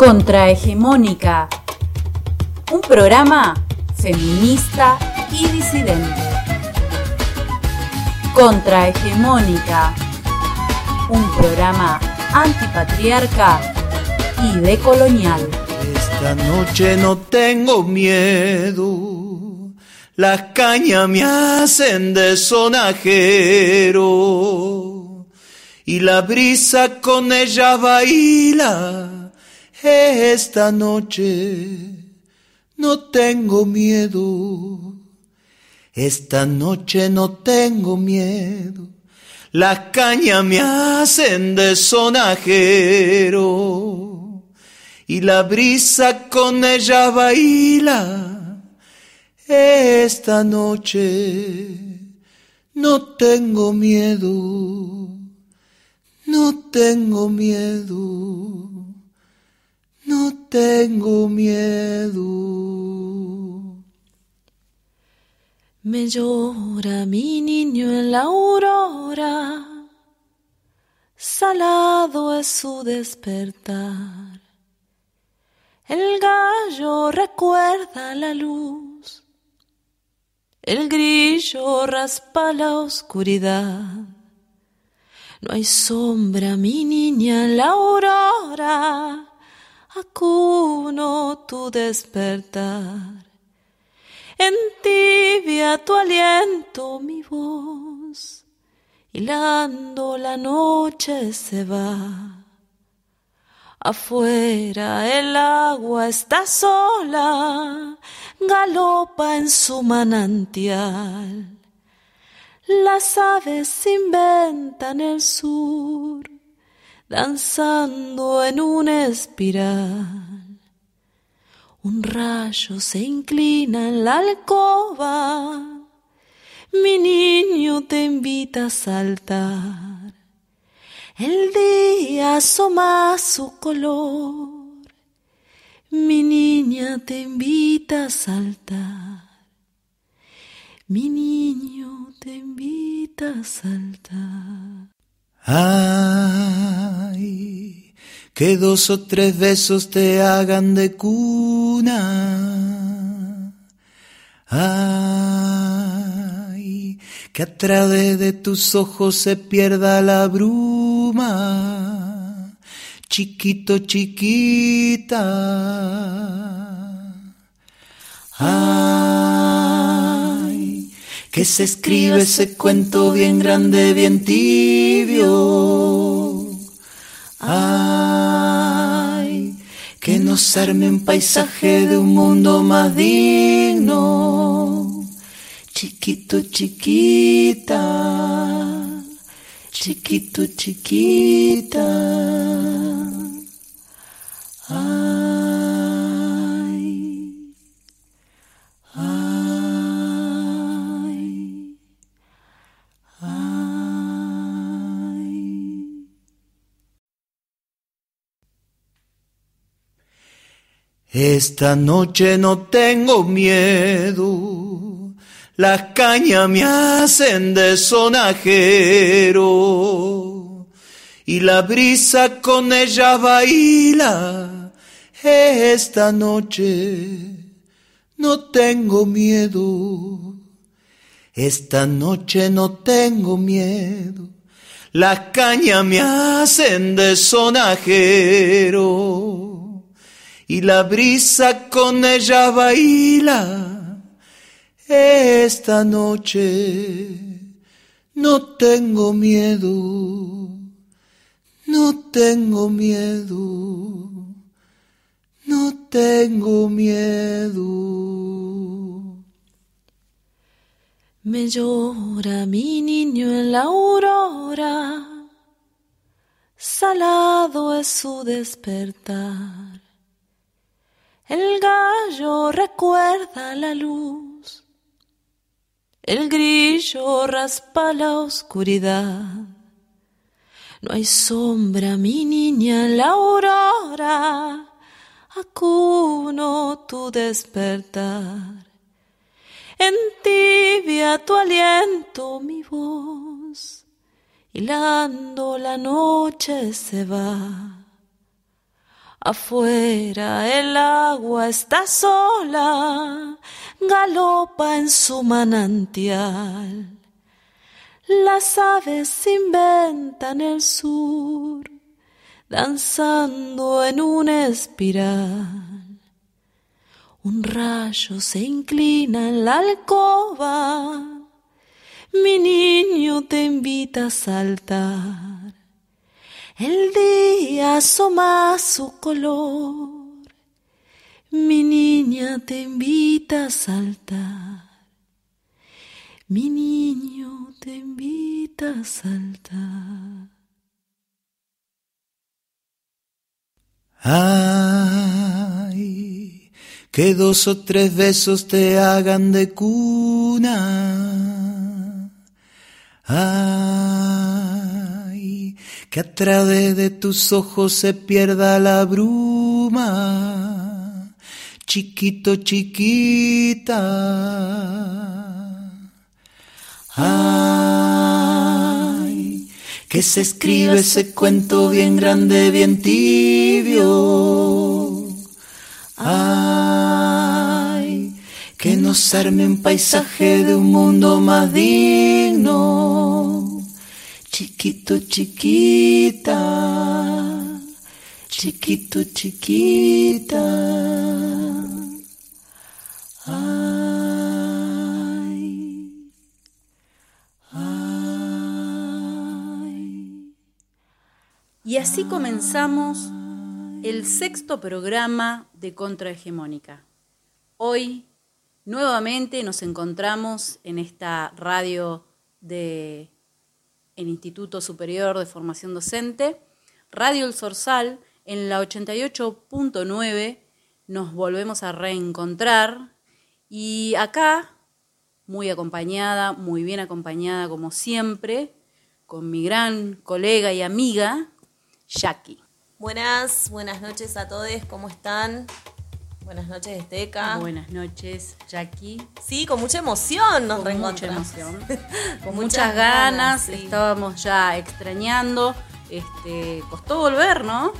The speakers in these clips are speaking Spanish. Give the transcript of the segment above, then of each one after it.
Contrahegemónica. Un programa feminista y disidente. Contrahegemónica. Un programa antipatriarca y decolonial. Esta noche no tengo miedo. Las cañas me hacen de sonajero. Y la brisa con ella baila esta noche no tengo miedo. Esta noche no tengo miedo. Las cañas me hacen de sonajero y la brisa con ella baila. Esta noche no tengo miedo, no tengo miedo. No tengo miedo. Me llora mi niño en la aurora, salado es su despertar. El gallo recuerda la luz, el grillo raspa la oscuridad. No hay sombra, mi niña, en la aurora acuno tu despertar. Entibia tu aliento mi voz, hilando la noche se va. Afuera el agua está sola, galopa en su manantial. Las aves inventan el sur danzando en una espiral. Un rayo se inclina en la alcoba, mi niño te invita a saltar. El día asoma su color, mi niña te invita a saltar. Mi niño te invita a saltar. Ay, que dos o tres besos te hagan de cuna. Ay, que a través de tus ojos se pierda la bruma. Chiquito, chiquita. Ay, que se escribe ese cuento bien grande, bien tibio. Ay, que nos arme un paisaje de un mundo más digno. Chiquito, chiquita, chiquito, chiquita. Ay, Esta noche no tengo miedo, las cañas me hacen de sonajero y la brisa con ella baila. Esta noche no tengo miedo, esta noche no tengo miedo. Las cañas me hacen de sonajero y la brisa con ella baila. Esta noche no tengo miedo, no tengo miedo, no tengo miedo. Me llora mi niño en la aurora, salado es su despertar. El gallo recuerda la luz, el grillo raspa la oscuridad. No hay sombra, mi niña, la aurora, acuno tu despertar. Entibia tu aliento mi voz, hilando la noche se va. Afuera el agua está sola, galopa en su manantial. Las aves inventan el sur, danzando en una espiral. Un rayo se inclina en la alcoba, mi niño te invita a saltar. El día asoma su color, mi niña te invita a saltar. Mi niño te invita a saltar. Ay, que dos o tres besos te hagan de cuna. Ay, que a través de tus ojos se pierda la bruma. Chiquito, chiquita Ay, que se escribe ese cuento bien grande, bien tibio. Ay, que nos arme un paisaje de un mundo más digno. Chiquito, chiquita, chiquito, chiquita. Y así comenzamos el sexto programa de Contrahegemónica. Hoy nuevamente nos encontramos en esta radio del Instituto Superior de Formación Docente, Radio El Sorsal, en la 88.9 nos volvemos a reencontrar y acá, muy acompañada, muy bien acompañada como siempre, con mi gran colega y amiga, Jackie. Buenas, buenas noches a todos, ¿cómo están? Buenas noches, Esteca. Buenas noches, Jackie. Sí, con mucha emoción nos con Mucha emoción. con muchas, ganas, estábamos ya extrañando. Este, costó volver, ¿no?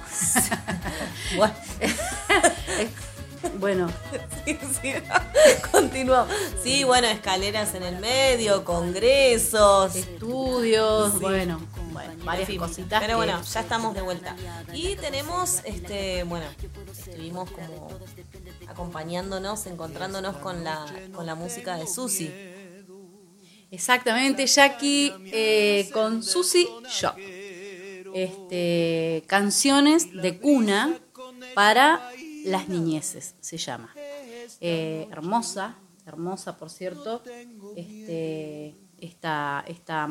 bueno. sí, sí. Continuamos. Sí, bueno, escaleras en el medio, congresos. Estudios, bueno varias cositas. Pero bueno, ya estamos de vuelta. Y tenemos, este, bueno, estuvimos como acompañándonos, encontrándonos con la, con la música de Susi. Exactamente, Jackie, eh, con Susi Shock. Este, canciones de cuna para las niñeces, se llama. Eh, hermosa, hermosa por cierto. Este, esta, esta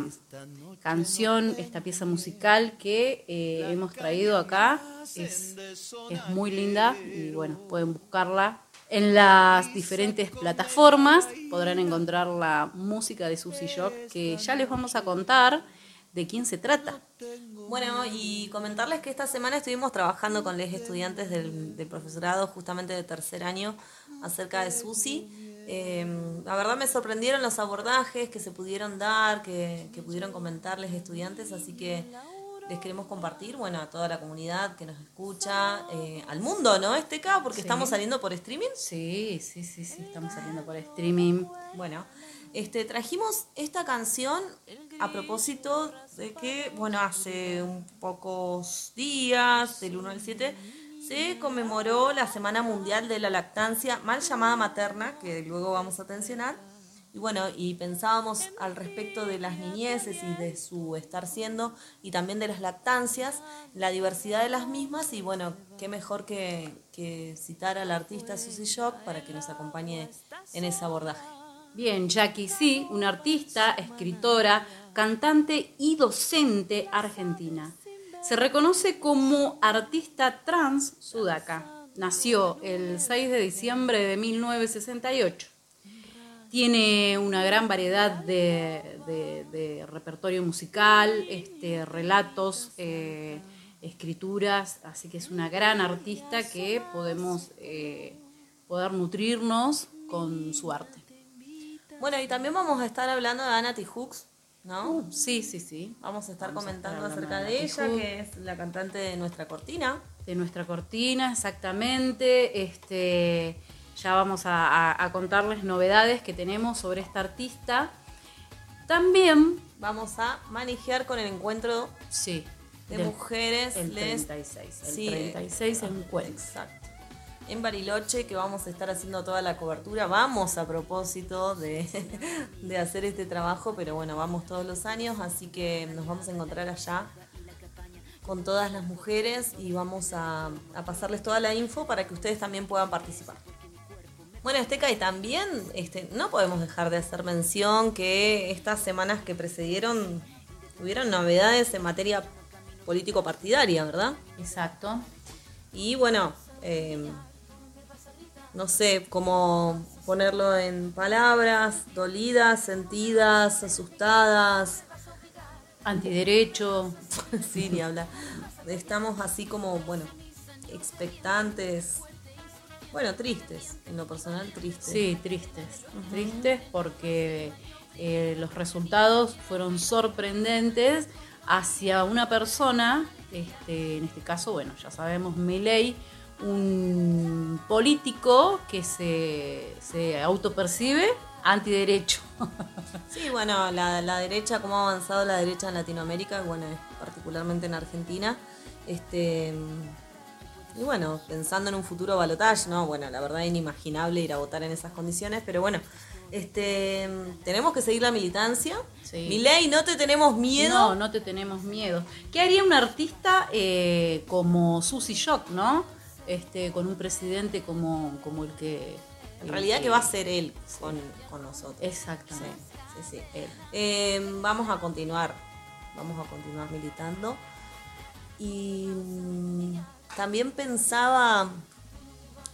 canción, esta pieza musical que eh, hemos traído acá. Es, es muy linda y bueno, pueden buscarla en las diferentes plataformas. Podrán encontrar la música de Susie Shock que ya les vamos a contar de quién se trata. Bueno, y comentarles que esta semana estuvimos trabajando con los estudiantes del, del profesorado justamente de tercer año acerca de Susi Em, la verdad me sorprendieron los abordajes que se pudieron dar, que, pudieron comentarles estudiantes, así que les queremos compartir, bueno, a toda la comunidad que nos escucha, eh, al mundo, ¿no, Esteca? Porque estamos saliendo por streaming. Sí, sí, sí, sí, estamos saliendo por streaming. Bueno, este, trajimos esta canción a propósito de que, bueno, hace un pocos días, del 1 al 7, se conmemoró la Semana Mundial de la Lactancia, mal llamada materna, que luego vamos a tensionar. Y bueno, y pensábamos al respecto de las niñeces y de su estar siendo, y también de las lactancias, la diversidad de las mismas, y bueno, qué mejor que, que citar al artista Susie Shock para que nos acompañe en ese abordaje. Bien, Jackie, sí, una artista, escritora, cantante y docente argentina. Se reconoce como artista trans sudaca. Nació el 6 de diciembre de 1968. Tiene una gran variedad de, repertorio musical, este, relatos, eh, escrituras, así que es una gran artista que podemos eh, poder nutrirnos con su arte. Bueno, y también vamos a estar hablando de Anna T. Hooks, ¿no? Uh, sí, sí, sí. Vamos a estar Vamos a comentando estar acerca de de ella, que es la cantante de nuestra cortina. de nuestra cortina, exactamente. Este, ya vamos a, a- a contarles novedades que tenemos sobre esta artista. También, Vamos a manejar con el encuentro sí, de del- mujeres. el les- 36, el Sí, 36 eh, encuentro. Exacto. En Bariloche, que vamos a estar haciendo toda la cobertura. Vamos a propósito de, de hacer este trabajo, pero bueno, vamos todos los años, así que nos vamos a encontrar allá con todas las mujeres y vamos a, a pasarles toda la info para que ustedes también puedan participar. Bueno, Esteca, y también este, no podemos dejar de hacer mención que estas semanas que precedieron tuvieron novedades en materia político-partidaria, ¿verdad? Exacto. Y bueno, eh, no sé cómo ponerlo en palabras, dolidas, sentidas, asustadas. Antiderecho. sí, ni hablar. Estamos así como, bueno, expectantes. Bueno, tristes, en lo personal tristes. Sí, tristes. Tristes porque eh, los resultados fueron sorprendentes hacia una persona, este, en este caso, bueno, ya sabemos, Milei, un político que se, se autopercibe antiderecho. Sí, bueno, la, la derecha, cómo ha avanzado la derecha en Latinoamérica, bueno, particularmente en Argentina. Este, y bueno, pensando en un futuro balotaje, ¿no? Bueno, la verdad inimaginable ir a votar en esas condiciones, pero bueno, este, tenemos que seguir la militancia. Sí. Milei, no te tenemos miedo. No, no te tenemos miedo. ¿Qué haría un artista eh, como Susy Shock, no? Este, con un presidente como, como el que... En el realidad que va a ser él con, con nosotros. Exactamente. Sí, sí. Él. Eh, vamos a continuar, vamos a continuar militando. Y mm, también pensaba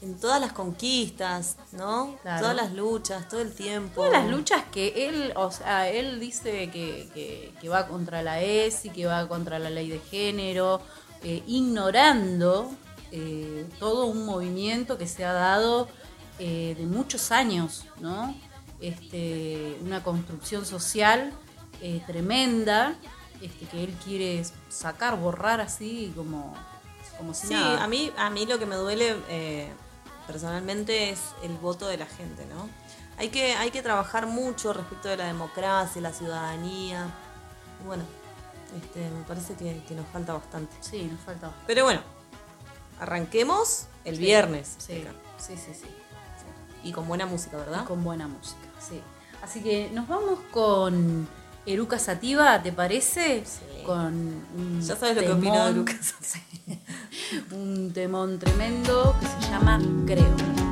en todas las conquistas, ¿no? Claro. Todas las luchas, todo el tiempo. Todas las luchas que él, o sea, él dice que, que- que va contra la ESI, que va contra la ley de género, eh, ignorando eh, todo un movimiento que se ha dado eh, de muchos años, ¿no? Este, una construcción social eh, tremenda este, que él quiere sacar, borrar así como, como si Sí, nada. a mí, a mí lo que me duele personalmente es el voto de la gente, ¿no? Hay que, hay que trabajar mucho respecto de la democracia, la ciudadanía. Bueno, este, me parece que, que nos falta bastante. Sí, nos falta bastante. Pero bueno, arranquemos el viernes. Sí, sí, sí, sí. Y con buena música, ¿verdad? Con buena música, sí. Así que nos vamos con Eruca Sativa, ¿te parece? Sí. Con Ya sabes lo que opino de temón, Lucas. Un temón tremendo que se llama Creo.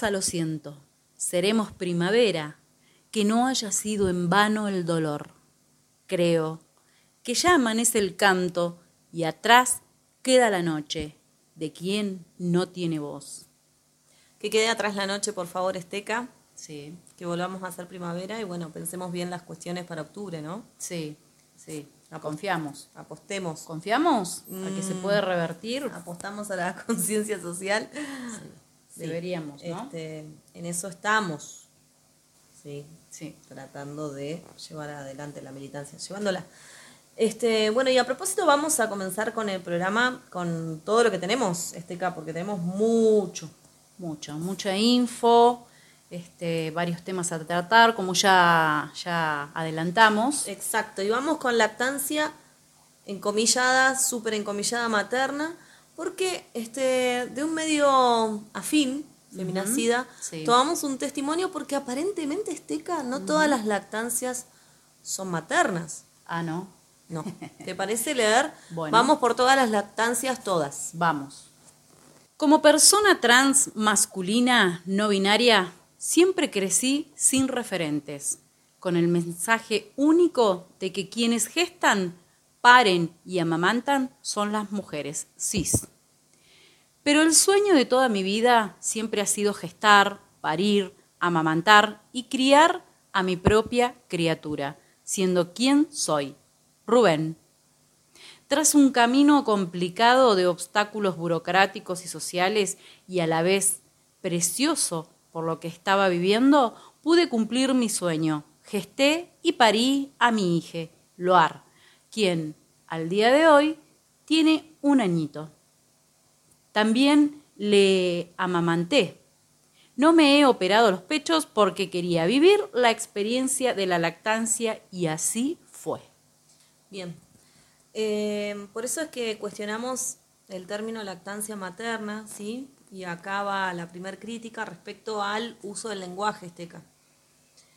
Fuerza lo siento, seremos primavera, que no haya sido en vano el dolor. Creo que ya amanece el canto y atrás queda la noche de quien no tiene voz. Que quede atrás la noche, por favor, Esteca. Sí, Que volvamos a hacer primavera y bueno, pensemos bien las cuestiones para octubre, ¿no? sí, sí. Confiamos. Apostemos. ¿Confiamos a que se puede revertir? Apostamos a la conciencia social. Sí. Deberíamos, ¿no? Este, en eso estamos. Sí, Sí. tratando de llevar adelante la militancia, llevándola. Este, bueno, y a propósito vamos a comenzar con el programa, con todo lo que tenemos, Esteca, porque tenemos mucho. Mucho, mucha info, este, varios temas a tratar, como ya, ya adelantamos. Exacto, y vamos con lactancia encomillada, súper encomillada materna, porque este, de un medio afín, feminacida, sí. tomamos un testimonio porque aparentemente, Esteca, no todas las lactancias son maternas. Ah, no. No. ¿Te parece leer? Bueno. Vamos por todas las lactancias, todas. Vamos. Como persona trans masculina no binaria, siempre crecí sin referentes, con el mensaje único de que quienes gestan, paren y amamantan son las mujeres cis. Pero el sueño de toda mi vida siempre ha sido gestar, parir, amamantar y criar a mi propia criatura, siendo quien soy, Rubén. Tras un camino complicado de obstáculos burocráticos y sociales y a la vez precioso por lo que estaba viviendo, pude cumplir mi sueño. Gesté y parí a mi hija, Loar, quien al día de hoy tiene un añito. También le amamanté. No me he operado los pechos porque quería vivir la experiencia de la lactancia y así fue. Bien. Eh, por eso es que cuestionamos el término lactancia materna, ¿sí? Y acá va la primer crítica respecto al uso del lenguaje, Esteca.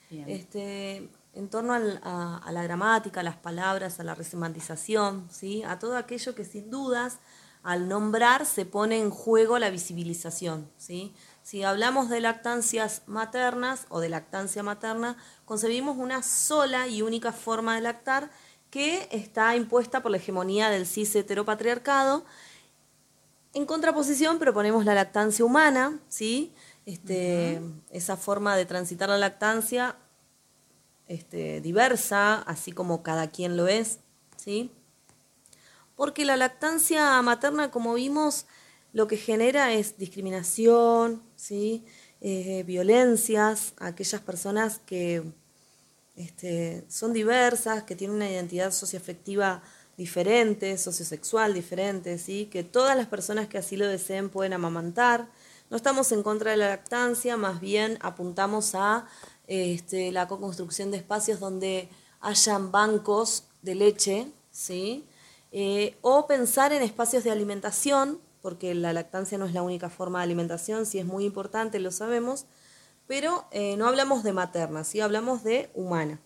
Bien. Este, en torno al- a, a la gramática, a las palabras, a la resemantización, ¿sí? a todo aquello que sin dudas al nombrar se pone en juego la visibilización. ¿sí? Si hablamos de lactancias maternas o de lactancia materna, concebimos una sola y única forma de lactar que está impuesta por la hegemonía del cis heteropatriarcado en contraposición proponemos la lactancia humana, ¿sí? Este, Esa forma de transitar la lactancia este, diversa, así como cada quien lo es, ¿sí? Porque la lactancia materna, como vimos, lo que genera es discriminación, ¿sí? Eh, violencias a aquellas personas que este, son diversas, que tienen una identidad socioafectiva diferente, sociosexual diferente, ¿sí? que todas las personas que así lo deseen pueden amamantar. No estamos en contra de la lactancia, más bien apuntamos a este, la co-construcción de espacios donde hayan bancos de leche, ¿sí? Eh, o pensar en espacios de alimentación, porque la lactancia no es la única forma de alimentación, sí es muy importante, lo sabemos, pero eh, no hablamos de materna, sí hablamos de humana.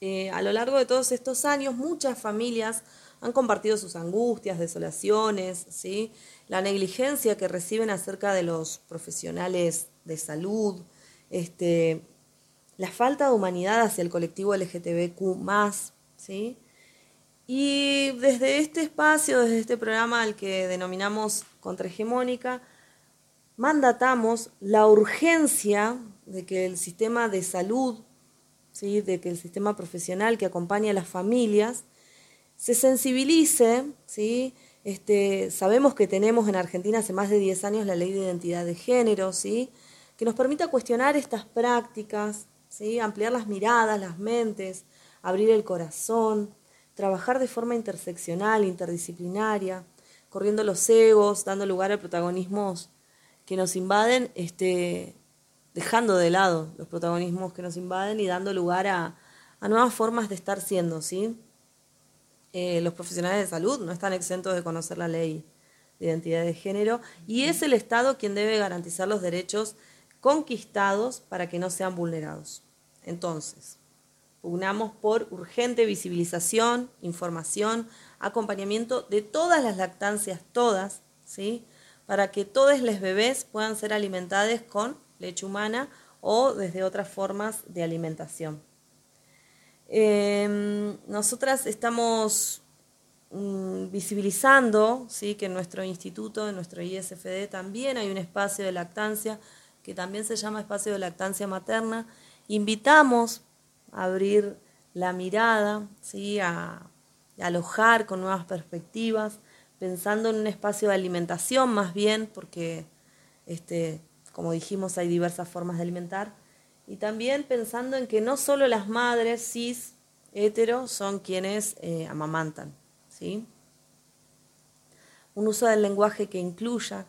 Eh, a lo largo de todos estos años, muchas familias han compartido sus angustias, desolaciones, ¿sí? la negligencia que reciben acerca de los profesionales de salud, este, la falta de humanidad hacia el colectivo LGTBQ, ¿sí? Y desde este espacio, desde este programa al que denominamos Contrahegemónica, mandatamos la urgencia de que el sistema de salud, ¿sí? de que el sistema profesional que acompaña a las familias se sensibilice, ¿sí? Este, sabemos que tenemos en Argentina hace más de 10 años la ley de identidad de género, ¿sí? Que nos permita cuestionar estas prácticas, ¿sí? ampliar las miradas, las mentes, abrir el corazón, trabajar de forma interseccional, interdisciplinaria, corriendo los egos, dando lugar a protagonismos que nos invaden, este, dejando de lado los protagonismos que nos invaden y dando lugar a, a nuevas formas de estar siendo, ¿sí? Eh, los profesionales de salud no están exentos de conocer la ley de identidad de género y es el Estado quien debe garantizar los derechos conquistados para que no sean vulnerados. Entonces, pugnamos por urgente visibilización, información, acompañamiento de todas las lactancias, todas, ¿sí? para que todos los bebés puedan ser alimentados con leche humana o desde otras formas de alimentación. Em, nosotras estamos mm, visibilizando ¿sí? que en nuestro instituto, en nuestro ISFD, también hay un espacio de lactancia que también se llama espacio de lactancia materna. Invitamos a abrir la mirada, ¿sí? a, alojar con nuevas perspectivas, pensando en un espacio de alimentación más bien, porque este, como dijimos hay diversas formas de alimentar, y también pensando en que no solo las madres cis, hetero, son quienes eh, amamantan. ¿sí? Un uso del lenguaje que incluya,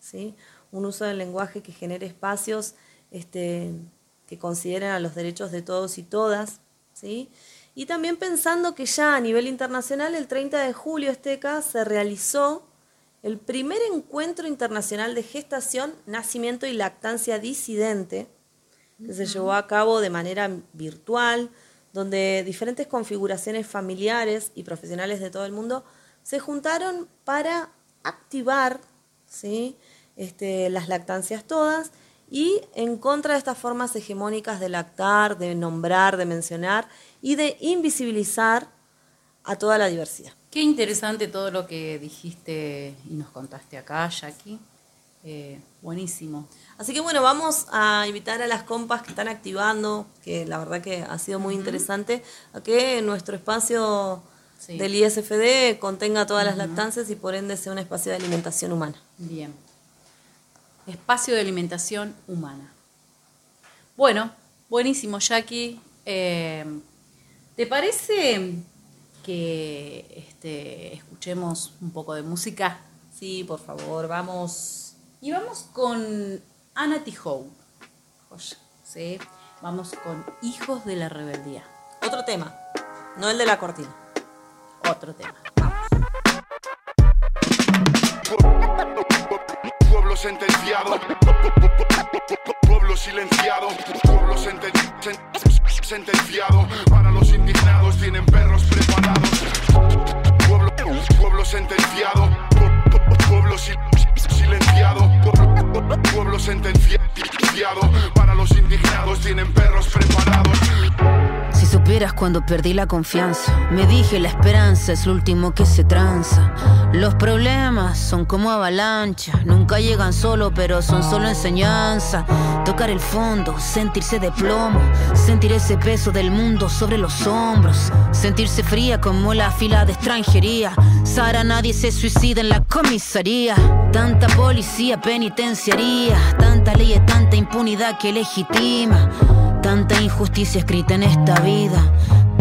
¿sí? Un uso del lenguaje que genere espacios este, que consideren a los derechos de todos y todas. ¿sí? Y también pensando que ya a nivel internacional, el 30 de julio Esteca se realizó el primer encuentro internacional de gestación, nacimiento y lactancia disidente, que se llevó a cabo de manera virtual, donde diferentes configuraciones familiares y profesionales de todo el mundo se juntaron para activar ¿sí? Este, las lactancias todas y en contra de estas formas hegemónicas de lactar, de nombrar, de mencionar y de invisibilizar a toda la diversidad. Qué interesante todo lo que dijiste y nos contaste acá, Jackie. Eh, buenísimo. Así que bueno, vamos a invitar a las compas que están activando, que la verdad que ha sido muy interesante, a que nuestro espacio del ISFD contenga todas las lactancias y por ende sea un espacio de alimentación humana. Bien. Espacio de alimentación humana. Bueno, buenísimo, Jackie. Eh, ¿Te parece que este, escuchemos un poco de música? Sí, por favor, vamos. Y vamos con Anna Tijoux. ¿sí? Vamos con Hijos de la Rebeldía. Otro tema, no el de la cortina. Otro tema. Sentenciado, pueblo silenciado, pueblo senten- sen- sentenciado. Para los indignados tienen perros preparados. Pueblo, pueblo sentenciado, pu- pu- pueblo si- silenciado, pu- pueblo sentenciado. Para los indignados tienen perros preparados. Supieras cuando perdí la confianza, me dije la esperanza es lo último que se tranza. Los problemas son como avalanchas, nunca llegan solo, pero son solo enseñanza. Tocar el fondo, sentirse de plomo, sentir ese peso del mundo sobre los hombros, sentirse fría como la fila de extranjería. Sara, nadie se suicida en la comisaría. Tanta policía penitenciaría, tanta ley y tanta impunidad que legitima. Tanta injusticia escrita en esta vida.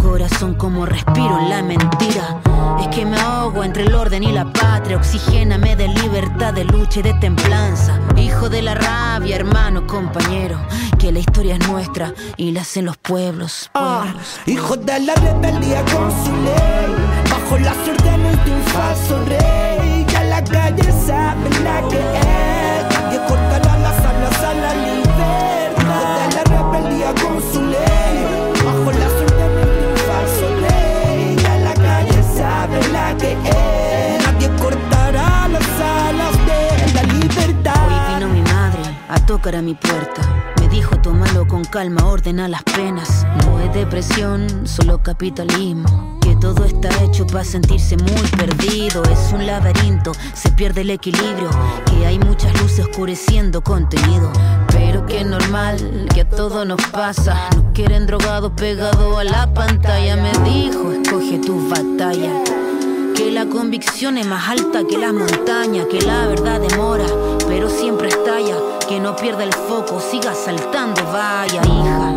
Corazón como respiro en la mentira. Es que me ahogo entre el orden y la patria. Oxigéname de libertad, de lucha y de templanza. Hijo de la rabia, hermano, compañero. Que la historia es nuestra y la hacen los pueblos. Ah, hijo de la rebeldía con su ley, bajo las órdenes de un falso rey. Ya la calle sabe la que es, tocar a mi puerta. Me dijo, tómalo con calma, ordena las penas. No es depresión, solo capitalismo. Que todo está hecho para sentirse muy perdido. Es un laberinto, se pierde el equilibrio. Que hay muchas luces oscureciendo contenido. Pero que es normal, que a todo nos pasa. Nos quieren drogados pegados a la pantalla. Me dijo, escoge tus batallas. Que la convicción es más alta que las montañas, que la verdad demora, pero siempre estalla. Que no pierda el foco, siga saltando, vaya hija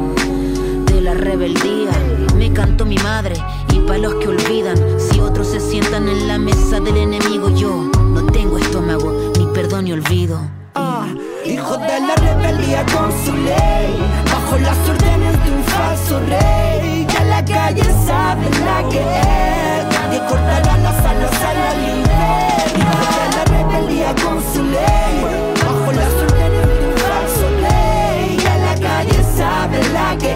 de la rebeldía. Me cantó mi madre, y para los que olvidan, si otros se sientan en la mesa del enemigo, yo no tengo estómago, ni perdón ni olvido. Ah, hijo de la rebeldía con su ley, bajo las órdenes de un falso rey. Ya la calle sabe la que es, nadie cortará las alas a la libertad. Hijo de la rebeldía con su ley, que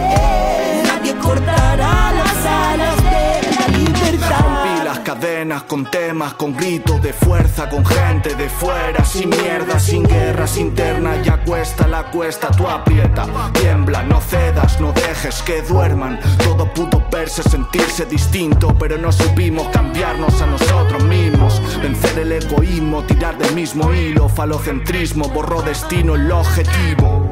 nadie cortará las alas de la libertad. Rompí las cadenas con temas, con gritos de fuerza, con gente de fuera, sin mierda, sin guerras internas, ya cuesta la cuesta, tú aprieta, tiembla, no cedas, no dejes que duerman. Todo pudo verse, sentirse distinto, pero no supimos cambiarnos a nosotros mismos. Vencer el egoísmo, tirar del mismo hilo, falocentrismo, borró destino el objetivo.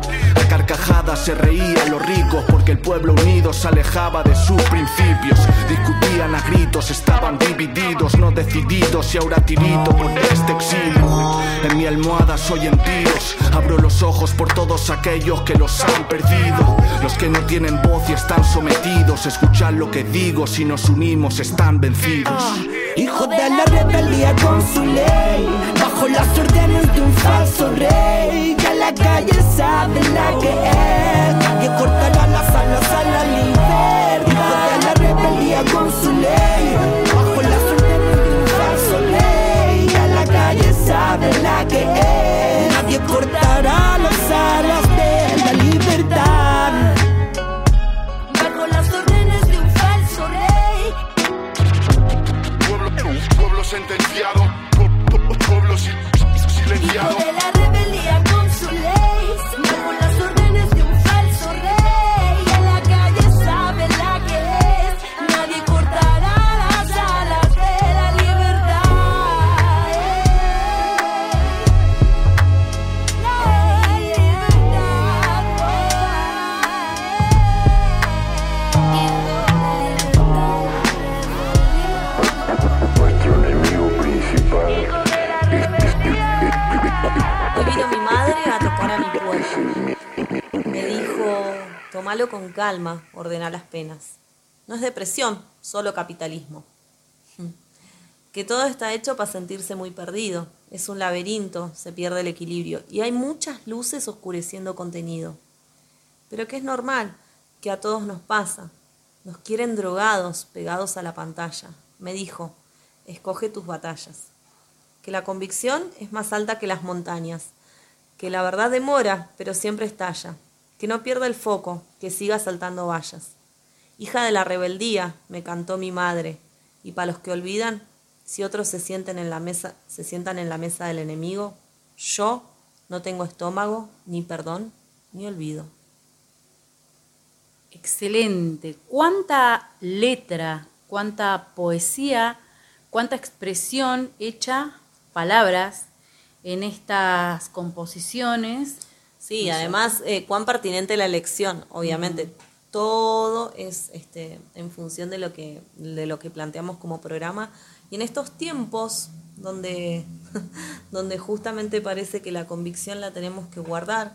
Carcajadas se reían los ricos porque el pueblo unido se alejaba de sus principios. Discutían a gritos, estaban divididos, no decididos y ahora tirito por este exilio. En mi almohada soy en tiros, abro los ojos por todos aquellos que los han perdido. Los que no tienen voz y están sometidos, escuchar lo que digo, si nos unimos están vencidos. Hijo de la rebeldía con su ley, bajo las órdenes de un falso rey. La calle sabe la que es, nadie cortará las alas a la libertad. La rebeldía con su ley, bajo las órdenes de un falso rey. Ya la calle sabe la que es, nadie cortará las alas de la libertad. Bajo las órdenes de un falso rey. Pueblo, pueblo sentenciado, pu- pu- pueblo sil- silenciado. Con calma, ordena las penas. No es depresión, solo capitalismo. Que todo está hecho para sentirse muy perdido. Es un laberinto, se pierde el equilibrio y hay muchas luces oscureciendo contenido. Pero que es normal, que a todos nos pasa. Nos quieren drogados, pegados a la pantalla. Me dijo, escoge tus batallas que la convicción es más alta que las montañas, que la verdad demora, pero siempre estalla, que no pierda el foco, que siga saltando vallas. Hija de la rebeldía, me cantó mi madre, y para los que olvidan, si otros se sienten en la mesa, se sientan en la mesa del enemigo, yo no tengo estómago, ni perdón, ni olvido. Excelente. ¿Cuánta letra, cuánta poesía, cuánta expresión hecha, palabras, en estas composiciones? Sí, además, eh, cuán pertinente la elección, obviamente. Todo es este, en función de lo, que, de lo que planteamos como programa. Y en estos tiempos donde, donde justamente parece que la convicción la tenemos que guardar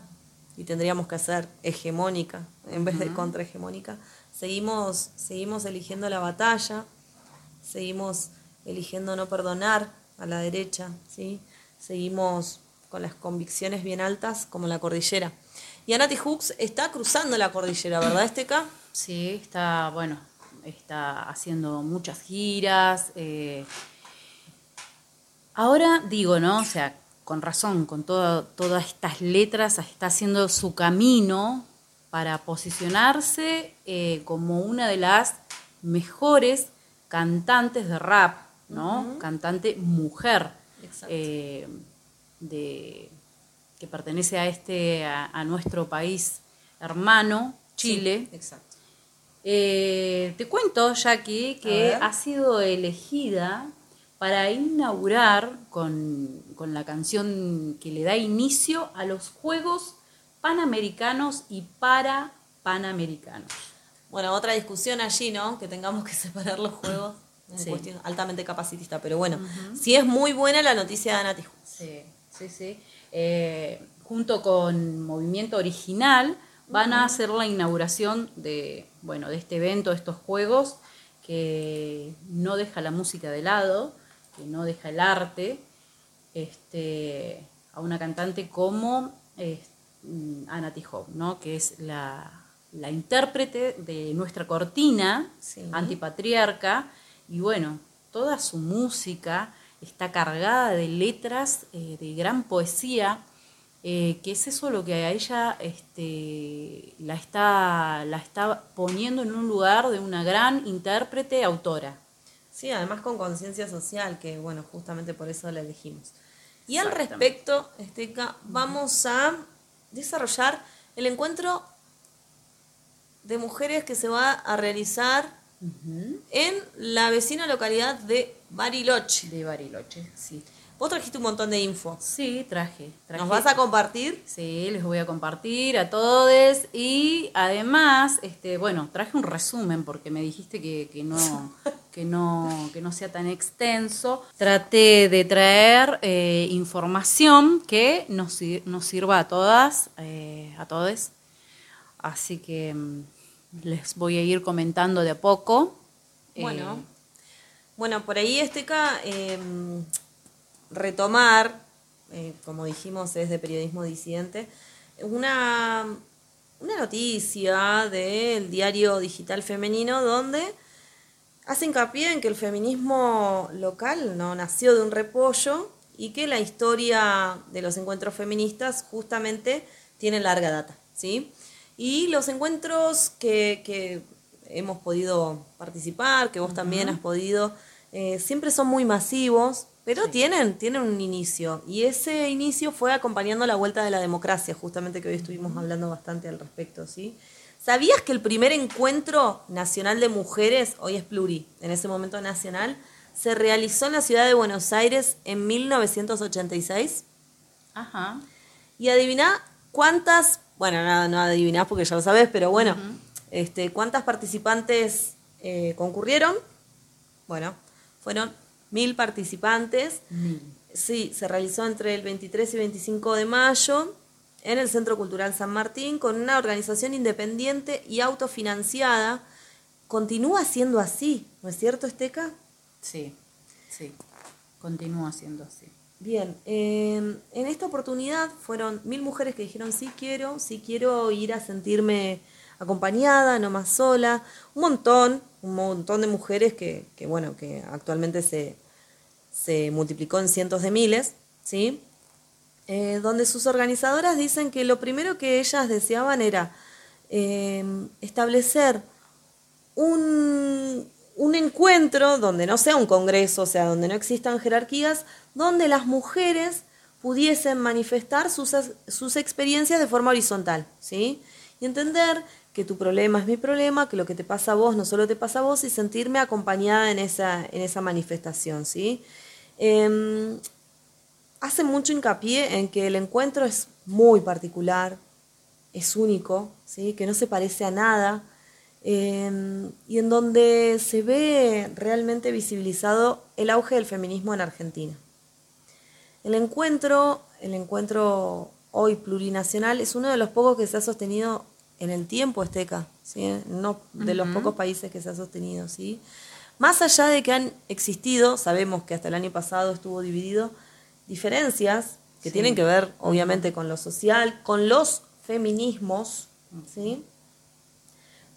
y tendríamos que hacer hegemónica en vez de contrahegemónica, seguimos, seguimos eligiendo la batalla, seguimos eligiendo no perdonar a la derecha, ¿sí? seguimos con las convicciones bien altas como la cordillera. Y Anati Hooks está cruzando la cordillera, ¿verdad, Esteca? Sí, está, bueno, está haciendo muchas giras. eh. Ahora digo, ¿no? O sea, con razón, con todo- todas estas letras, está haciendo su camino para posicionarse eh, como una de las mejores cantantes de rap, ¿no? Cantante mujer. Exacto. eh, de, que pertenece a este, a, a nuestro país hermano, Chile. Sí, exacto. Eh, te cuento, Jackie, que ha sido elegida para inaugurar con, con la canción que le da inicio a los Juegos Panamericanos y para Panamericanos. Bueno, otra discusión allí, ¿no? Que tengamos que separar los juegos. Es Sí. cuestión altamente capacitista, pero bueno, sí es muy buena la noticia de Anati Hooks. Sí, sí, sí. Eh, junto con Movimiento Original van a hacer la inauguración de, bueno, de este evento, de estos juegos, que no deja la música de lado, que no deja el arte, este, a una cantante como eh, Ana Tijoux, ¿no? que es la, la intérprete de nuestra cortina Sí. antipatriarca, y bueno, toda su música está cargada de letras, eh, de gran poesía, eh, que es eso lo que a ella este, la, está, la está poniendo en un lugar de una gran intérprete, autora. Sí, además con conciencia social, que bueno, justamente por eso la elegimos. Y al respecto, Esteca, vamos a desarrollar el encuentro de mujeres que se va a realizar en la vecina localidad de Bariloche. De Bariloche, sí. Vos trajiste un montón de info. Sí, traje. traje. ¿Nos vas a compartir? Sí, les voy a compartir a todos y además, este, bueno, traje un resumen porque me dijiste que, que no, que no, que no sea tan extenso. Traté de traer eh, información que nos, nos sirva a todas, eh, a todos. Así que mm, les voy a ir comentando de a poco. Eh, Bueno, por ahí Esteca, eh, retomar, como dijimos, es de periodismo disidente, una, una noticia del diario digital femenino donde hace hincapié en que el feminismo local no nació de un repollo y que la historia de los encuentros feministas justamente tiene larga data, ¿sí? Y los encuentros que, que hemos podido participar, que vos también has podido, eh, siempre son muy masivos, pero tienen, tienen un inicio. Y ese inicio fue acompañando la vuelta de la democracia, justamente que hoy estuvimos hablando bastante al respecto, ¿sí? ¿Sabías que el primer encuentro nacional de mujeres, hoy es pluri, en ese momento nacional, se realizó en la ciudad de Buenos Aires en 1986? Ajá. Y adivina cuántas, bueno, no, no adivinás porque ya lo sabes, pero bueno, este, ¿cuántas participantes eh, concurrieron? Bueno, fueron mil participantes. Sí, se realizó entre el 23 y 25 de mayo en el Centro Cultural San Martín con una organización independiente y autofinanciada. Continúa siendo así, ¿no es cierto, Esteca? Sí, sí. Continúa siendo así. Bien, eh, en esta oportunidad fueron mil mujeres que dijeron sí quiero, sí quiero ir a sentirme acompañada, no más sola. Un montón, un montón de mujeres que, que, bueno, que actualmente se, se multiplicó en cientos de miles, ¿sí? Eh, donde sus organizadoras dicen que lo primero que ellas deseaban era eh, establecer un, un encuentro donde no sea un congreso, o sea, donde no existan jerarquías, donde las mujeres pudiesen manifestar sus, sus experiencias de forma horizontal, ¿sí? Y entender que tu problema es mi problema, que lo que te pasa a vos no solo te pasa a vos, y sentirme acompañada en esa, en esa manifestación, ¿sí? Eh, hace mucho hincapié en que el encuentro es muy particular, es único, ¿sí? que no se parece a nada, eh, y en donde se ve realmente visibilizado el auge del feminismo en Argentina. El encuentro, el encuentro hoy plurinacional, es uno de los pocos que se ha sostenido en el tiempo, Esteca, ¿sí? no de los pocos países que se ha sostenido. ¿sí? Más allá de que han existido, sabemos que hasta el año pasado estuvo dividido, diferencias que tienen que ver, obviamente, con lo social, con los feminismos, ¿sí?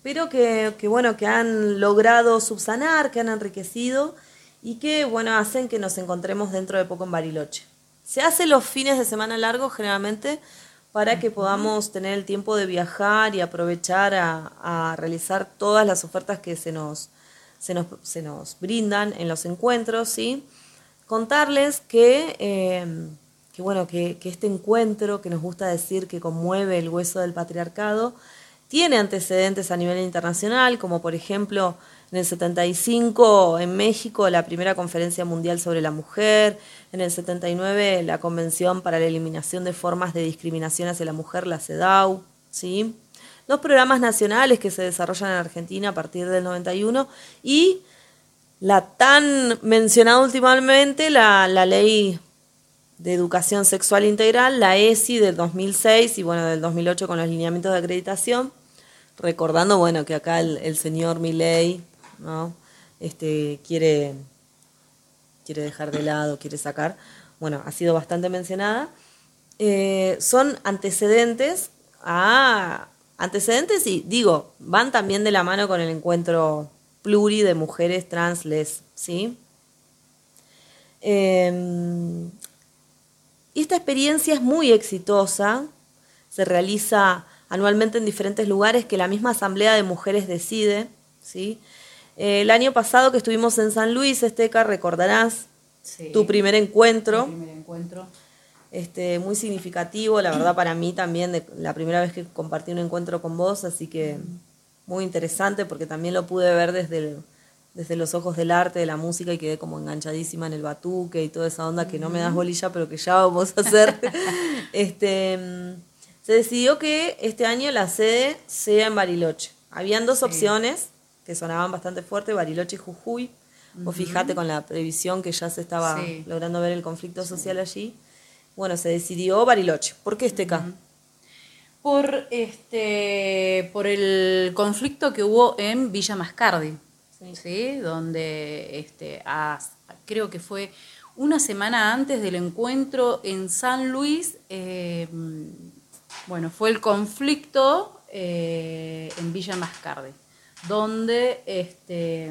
pero que, que, bueno, que han logrado subsanar, que han enriquecido y que, bueno, hacen que nos encontremos dentro de poco en Bariloche. Se hace los fines de semana largos generalmente para que podamos tener el tiempo de viajar y aprovechar a, a realizar todas las ofertas que se nos, se nos, se nos brindan en los encuentros, ¿sí? Contarles que, eh, que bueno, que, que este encuentro, que nos gusta decir que conmueve el hueso del patriarcado, tiene antecedentes a nivel internacional, como por ejemplo en el 75 en México la primera conferencia mundial sobre la mujer, en el 79 la Convención para la Eliminación de Formas de Discriminación hacia la Mujer, la CEDAW, ¿sí? los programas nacionales que se desarrollan en Argentina a partir del 91 y la tan mencionada últimamente la, la ley de educación sexual integral, la ESI del 2006 y bueno, del 2008 con los lineamientos de acreditación, recordando bueno que acá el, señor Milei ¿no? este, quiere, quiere dejar de lado, quiere sacar, bueno, ha sido bastante mencionada, eh, son antecedentes a antecedentes y digo, van también de la mano con el encuentro pluri de mujeres trans les, ¿sí? Y esta experiencia es muy exitosa, se realiza anualmente en diferentes lugares que la misma Asamblea de Mujeres decide, ¿sí? Eh, el año pasado que estuvimos en San Luis, Esteca, recordarás Sí. tu primer encuentro. Mi primer encuentro. este, muy significativo, la verdad para mí también, de, la primera vez que compartí un encuentro con vos, así que muy interesante porque también lo pude ver desde, el- desde los ojos del arte, de la música y quedé como enganchadísima en el batuque y toda esa onda que no me das bolilla, pero que ya vamos a hacer. este, mm, se decidió que este año la sede sea en Bariloche. Habían dos opciones que sonaban bastante fuerte, Bariloche y Jujuy. Vos fijate con la previsión que ya se estaba Sí. logrando ver el conflicto social allí. Bueno, se decidió Bariloche. ¿Por qué este Esteca? Por este por el conflicto que hubo en Villa Mascardi, sí, donde este a- creo que fue una semana antes del encuentro en San Luis, eh, bueno, fue el conflicto eh, en Villa Mascardi, donde este,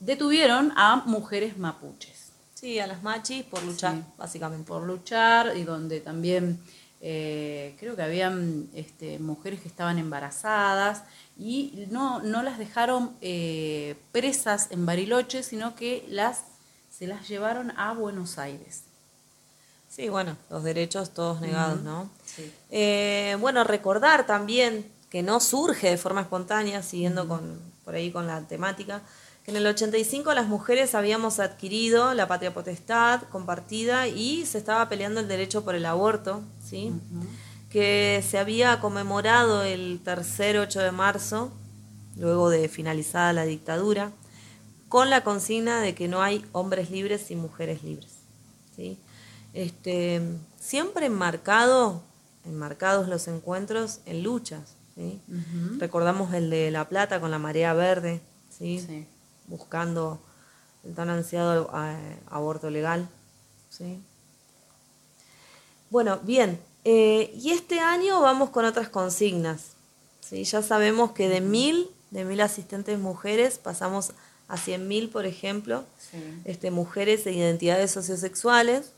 detuvieron a mujeres mapuches Sí, a las machis por luchar, Sí. básicamente. por luchar y donde también eh, creo que habían este, mujeres que estaban embarazadas y no, no las dejaron eh, presas en Bariloche, sino que las se las llevaron a Buenos Aires. Sí, bueno, los derechos todos negados, ¿no? Sí. Eh, bueno, recordar también que no surge de forma espontánea, siguiendo con, por ahí con la temática, que en el 85 las mujeres habíamos adquirido la patria potestad compartida y se estaba peleando el derecho por el aborto, ¿sí? Que se había conmemorado el tercer 8 de marzo, luego de finalizada la dictadura, con la consigna de que no hay hombres libres y mujeres libres. ¿sí? Este, siempre enmarcado, enmarcados los encuentros en luchas. ¿sí? Recordamos el de La Plata con la marea verde, ¿sí? Sí. buscando el tan ansiado eh, aborto legal. ¿sí? Bueno, bien, eh, y este año vamos con otras consignas. ¿sí? Ya sabemos que de mil, de mil asistentes mujeres pasamos a 100.000, por ejemplo, Sí. este, mujeres e identidades sociosexuales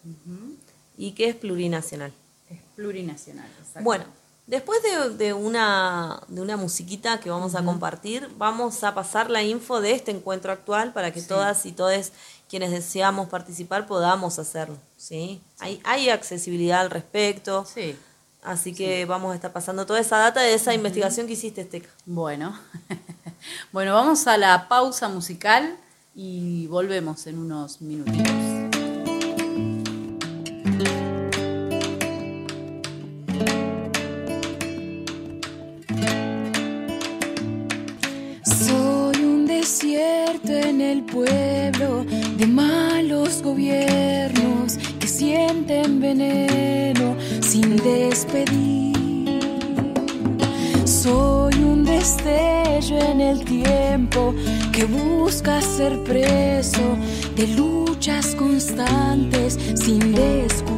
y que es plurinacional. Es plurinacional. exacto. Bueno, después de, de una, de una musiquita que vamos a compartir, vamos a pasar la info de este encuentro actual para que todas y todos quienes deseamos participar podamos hacerlo. ¿sí? Hay, hay accesibilidad al respecto, Sí. así que vamos a estar pasando toda esa data de esa investigación que hiciste, Esteca. Bueno. bueno, vamos a la pausa musical y volvemos en unos minutitos. Sienten veneno sin despedir. Soy un destello en el tiempo que busca ser preso de luchas constantes sin descubrir.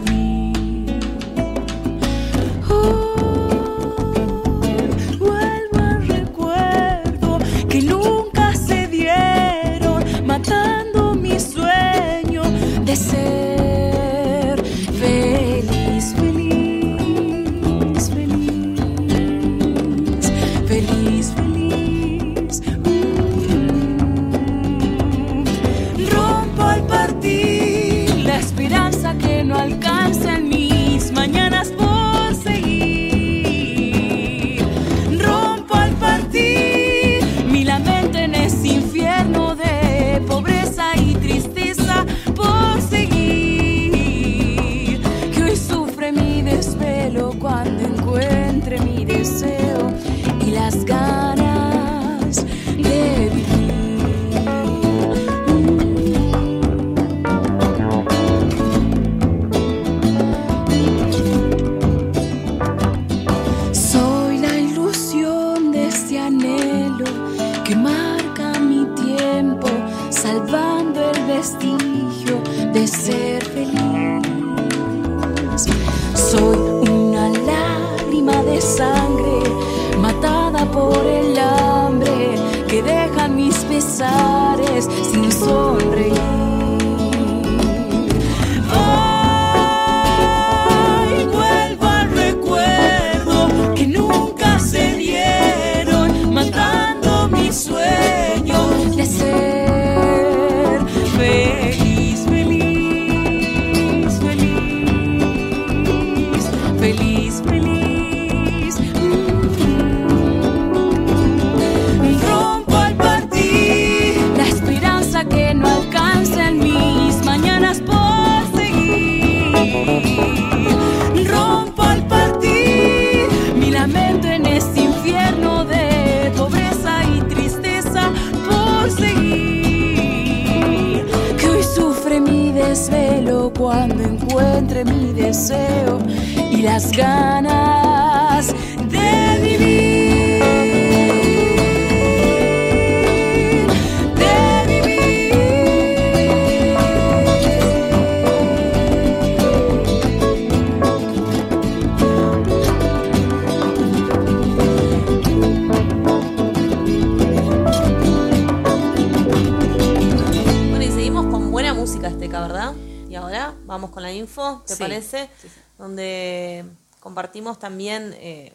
Donde compartimos también, eh,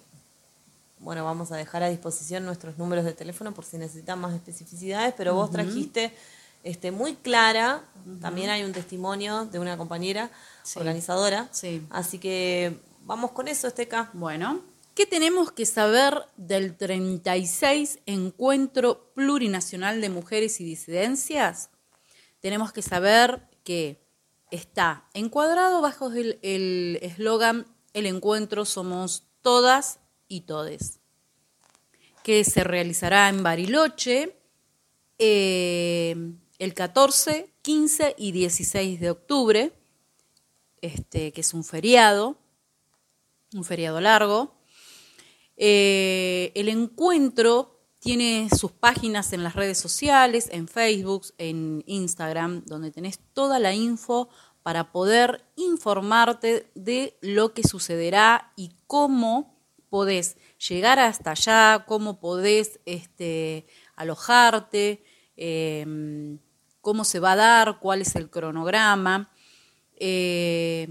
bueno, vamos a dejar a disposición nuestros números de teléfono por si necesitan más especificidades, pero vos trajiste este, muy clara, también hay un testimonio de una compañera Sí. organizadora, Sí. así que vamos con eso, Azteca. Bueno, ¿qué tenemos que saber del 36 Encuentro Plurinacional de Mujeres y Disidencias? Tenemos que saber que está encuadrado bajo el eslogan El encuentro somos todas y todes, que se realizará en Bariloche eh, el 14, 15 y 16 de octubre, este, que es un feriado, un feriado largo. Eh, el encuentro tiene sus páginas en las redes sociales, en Facebook, en Instagram, donde tenés toda la info para poder informarte de lo que sucederá y cómo podés llegar hasta allá, cómo podés este, alojarte, eh, cómo se va a dar, cuál es el cronograma. Eh,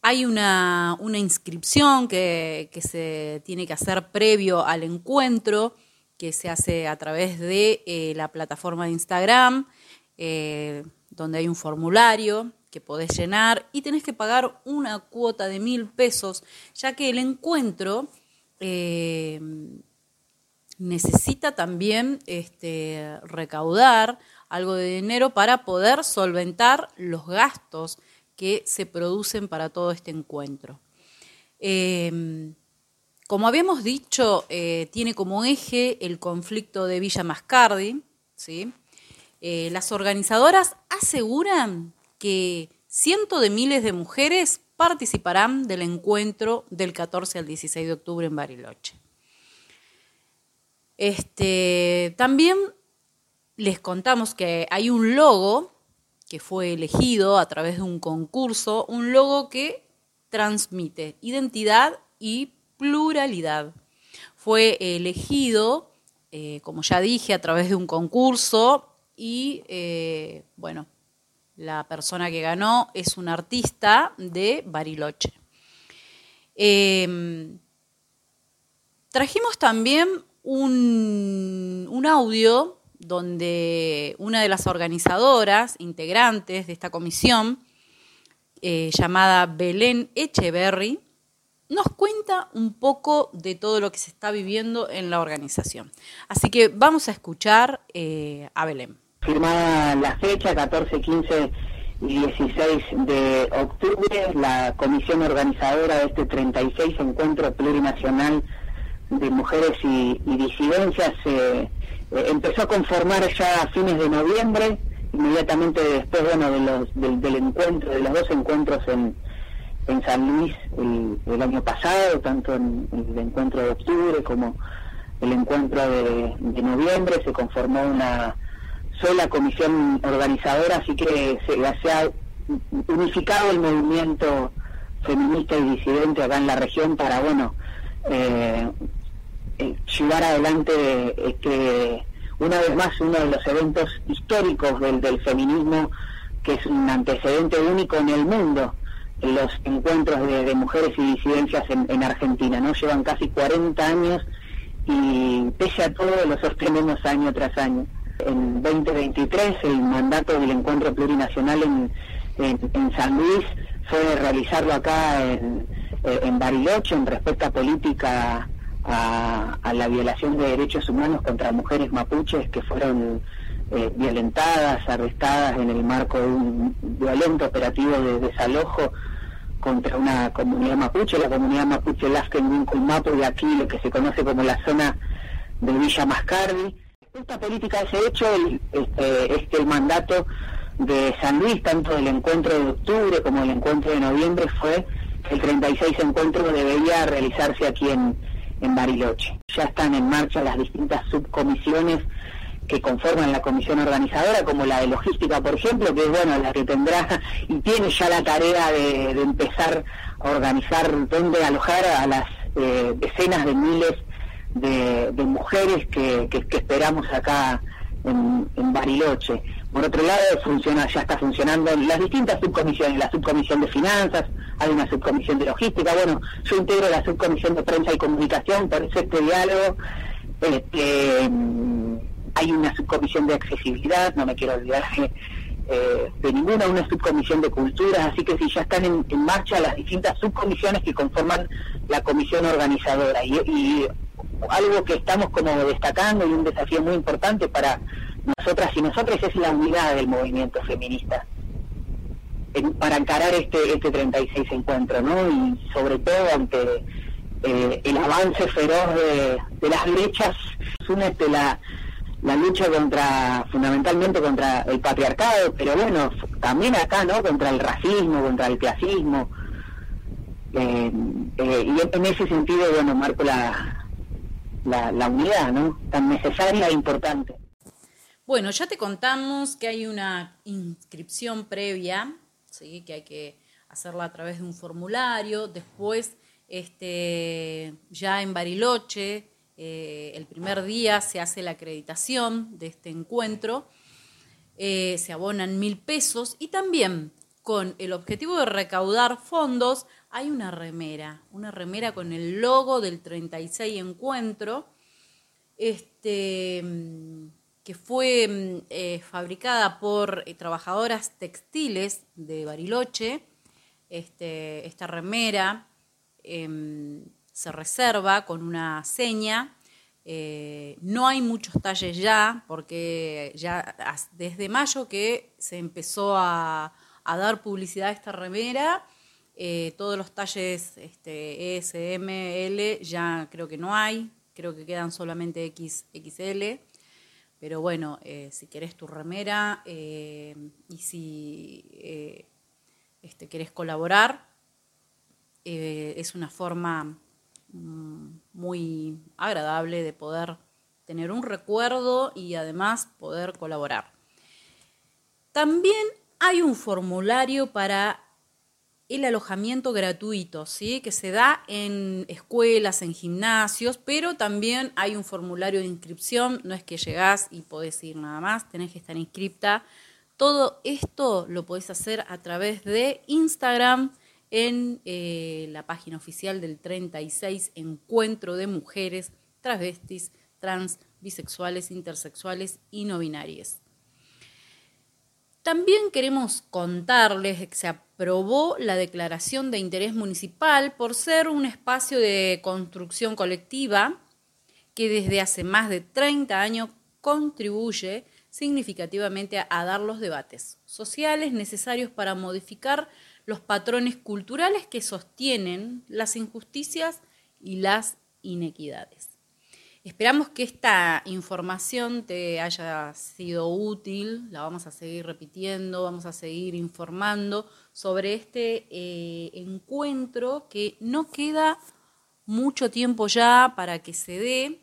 hay una, inscripción que se tiene que hacer previo al encuentro, que se hace a través de eh, la plataforma de Instagram, eh, donde hay un formulario que podés llenar y tenés que pagar una cuota de mil pesos, ya que el encuentro eh, necesita también este, recaudar algo de dinero para poder solventar los gastos que se producen para todo este encuentro. Como habíamos dicho, eh, tiene como eje el conflicto de Villa Mascardi. ¿sí? Eh, las organizadoras aseguran que cientos de miles de mujeres participarán del encuentro del 14 al 16 de octubre en Bariloche. Este, también les contamos que hay un logo que fue elegido a través de un concurso, un logo que transmite identidad y pluralidad. Fue elegido, eh, como ya dije, a través de un concurso y, eh, bueno, la persona que ganó es un artista de Bariloche. Eh, trajimos también un, un audio donde una de las organizadoras, integrantes de esta comisión, eh, llamada Belén Echeverry, nos cuenta un poco de todo lo que se está viviendo en la organización. Así que vamos a escuchar eh, a Belén. firmada la fecha, 14, 15 y 16 de octubre, la comisión organizadora de este 36 Encuentro Plurinacional de Mujeres y, Disidencias se eh, empezó a conformar ya a fines de noviembre, inmediatamente después bueno, de los, del, del encuentro, de los dos encuentros en, en San Luis el, año pasado, tanto en el encuentro de octubre como el encuentro de, noviembre, se conformó una sola comisión organizadora, así que se, ha unificado el movimiento feminista y disidente acá en la región para, bueno, eh, eh, llevar adelante este, una vez más uno de los eventos históricos del feminismo, que es un antecedente único en el mundo, los encuentros de, mujeres y disidencias en, en Argentina, ¿no? Llevan casi 40 años y pese a todo lo sostenemos año tras año. En 2023 el mandato del encuentro plurinacional en, San Luis fue realizarlo acá en, eh, en Bariloche en política a, a, la violación de derechos humanos contra mujeres mapuches que fueron eh, violentadas, arrestadas en el marco de un violento operativo de desalojo contra una comunidad mapuche, la comunidad mapuche Lasken Winculmapu y aquí lo que se conoce como la zona de Villa Mascardi. Esta política de ese hecho el, este, es que el mandato de San Luis, tanto el encuentro de octubre como el encuentro de noviembre, fue el 36 encuentro debería realizarse aquí en, en Bariloche. Ya están en marcha las distintas subcomisiones que conforman la comisión organizadora, como la de logística, por ejemplo, que es bueno la que tendrá y tiene ya la tarea de, empezar a organizar dónde alojar a las eh, decenas de miles de, mujeres que, esperamos acá en, Bariloche. Por otro lado, funciona, ya está funcionando las distintas subcomisiones, la subcomisión de finanzas, hay una subcomisión de logística, bueno, yo integro la subcomisión de prensa y comunicación, por eso este diálogo, este, hay una subcomisión de accesibilidad, no me quiero olvidar de, eh, de ninguna, una subcomisión de culturas, así que sí, ya están en, en marcha las distintas subcomisiones que conforman la comisión organizadora. Y, algo que estamos como destacando y un desafío muy importante para nosotras y nosotros es la unidad del movimiento feminista en- para encarar este este 36 encuentro, ¿no? Y sobre todo ante eh, el avance feroz de, de las brechas, únete la, la lucha contra, fundamentalmente contra el patriarcado, pero bueno, también acá, ¿no? Contra el racismo, contra el clasismo. Eh, eh, y en ese sentido, bueno, marco la, la, la unidad, ¿no? Tan necesaria e importante. Bueno, ya te contamos que hay una inscripción previa, ¿sí? que hay que hacerla a través de un formulario. Después, este, ya en Bariloche, eh, el primer día se hace la acreditación de este encuentro. Eh, se abonan mil pesos y también con el objetivo de recaudar fondos hay una remera, una remera con el logo del 36 encuentro este, que fue eh, fabricada por trabajadoras textiles de Bariloche. Este, esta remera em, se reserva con una seña. Eh, no hay muchos talles ya, porque ya desde mayo que se empezó a, dar publicidad a esta remera, eh, todos los talles este, M, L ya creo que no hay, creo que quedan solamente X, XL. Pero bueno, eh, si querés tu remera y si este, querés colaborar, es una forma muy agradable de poder tener un recuerdo y además poder colaborar. También hay un formulario para el alojamiento gratuito, ¿sí? que se da en escuelas, en gimnasios, pero también hay un formulario de inscripción, no es que llegás y podés ir nada más, tenés que estar inscripta. Todo esto lo podés hacer a través de Instagram en eh, la página oficial del 36 Encuentro de Mujeres Travestis, Trans, Bisexuales, Intersexuales y No Binarias. También queremos contarles que se aprobó la declaración de interés municipal por ser un espacio de construcción colectiva que desde hace más de 30 años contribuye significativamente a, a dar los debates sociales necesarios para modificar los patrones culturales que sostienen las injusticias y las inequidades. Esperamos que esta información te haya sido útil, la vamos a seguir repitiendo, vamos a seguir informando sobre este eh, encuentro que no queda mucho tiempo ya para que se dé,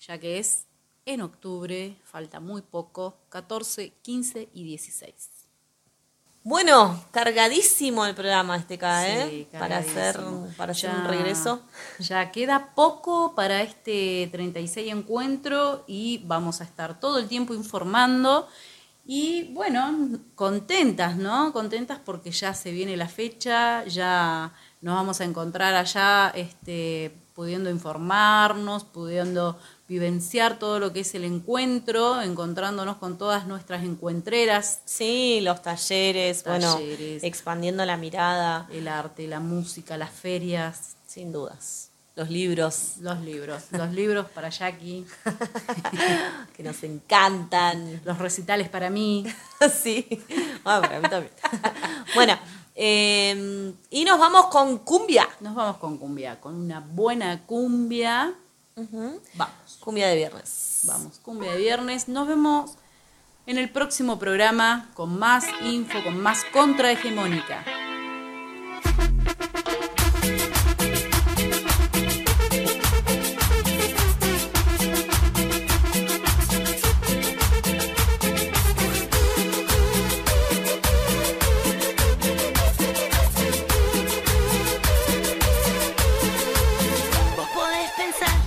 ya que es en octubre, falta muy poco, 14, 15 y 16. Bueno, cargadísimo el programa este acá, ¿eh? Sí, para hacer, para hacer Ya- un regreso. Ya queda poco para este 36 encuentro y vamos a estar todo el tiempo informando. Y bueno, contentas, ¿no? Contentas porque ya se viene la fecha, ya nos vamos a encontrar allá este, pudiendo informarnos, pudiendo vivenciar todo lo que es el encuentro, encontrándonos con todas nuestras encuentreras, Sí, los talleres, bueno, Talleres. expandiendo la mirada, el arte, la música, las ferias, sin dudas. Los libros los libros, los libros para Jackie. que nos encantan. los recitales para mí. sí, ah, para mí también. bueno, eh, y nos vamos con cumbia. Nos vamos con cumbia, con una buena cumbia. Ujú. Vamos, Cumbia de viernes. Vamos, cumbia de viernes. Nos vemos en el próximo programa con más info, con más contrahegemónica. Vos podés pensar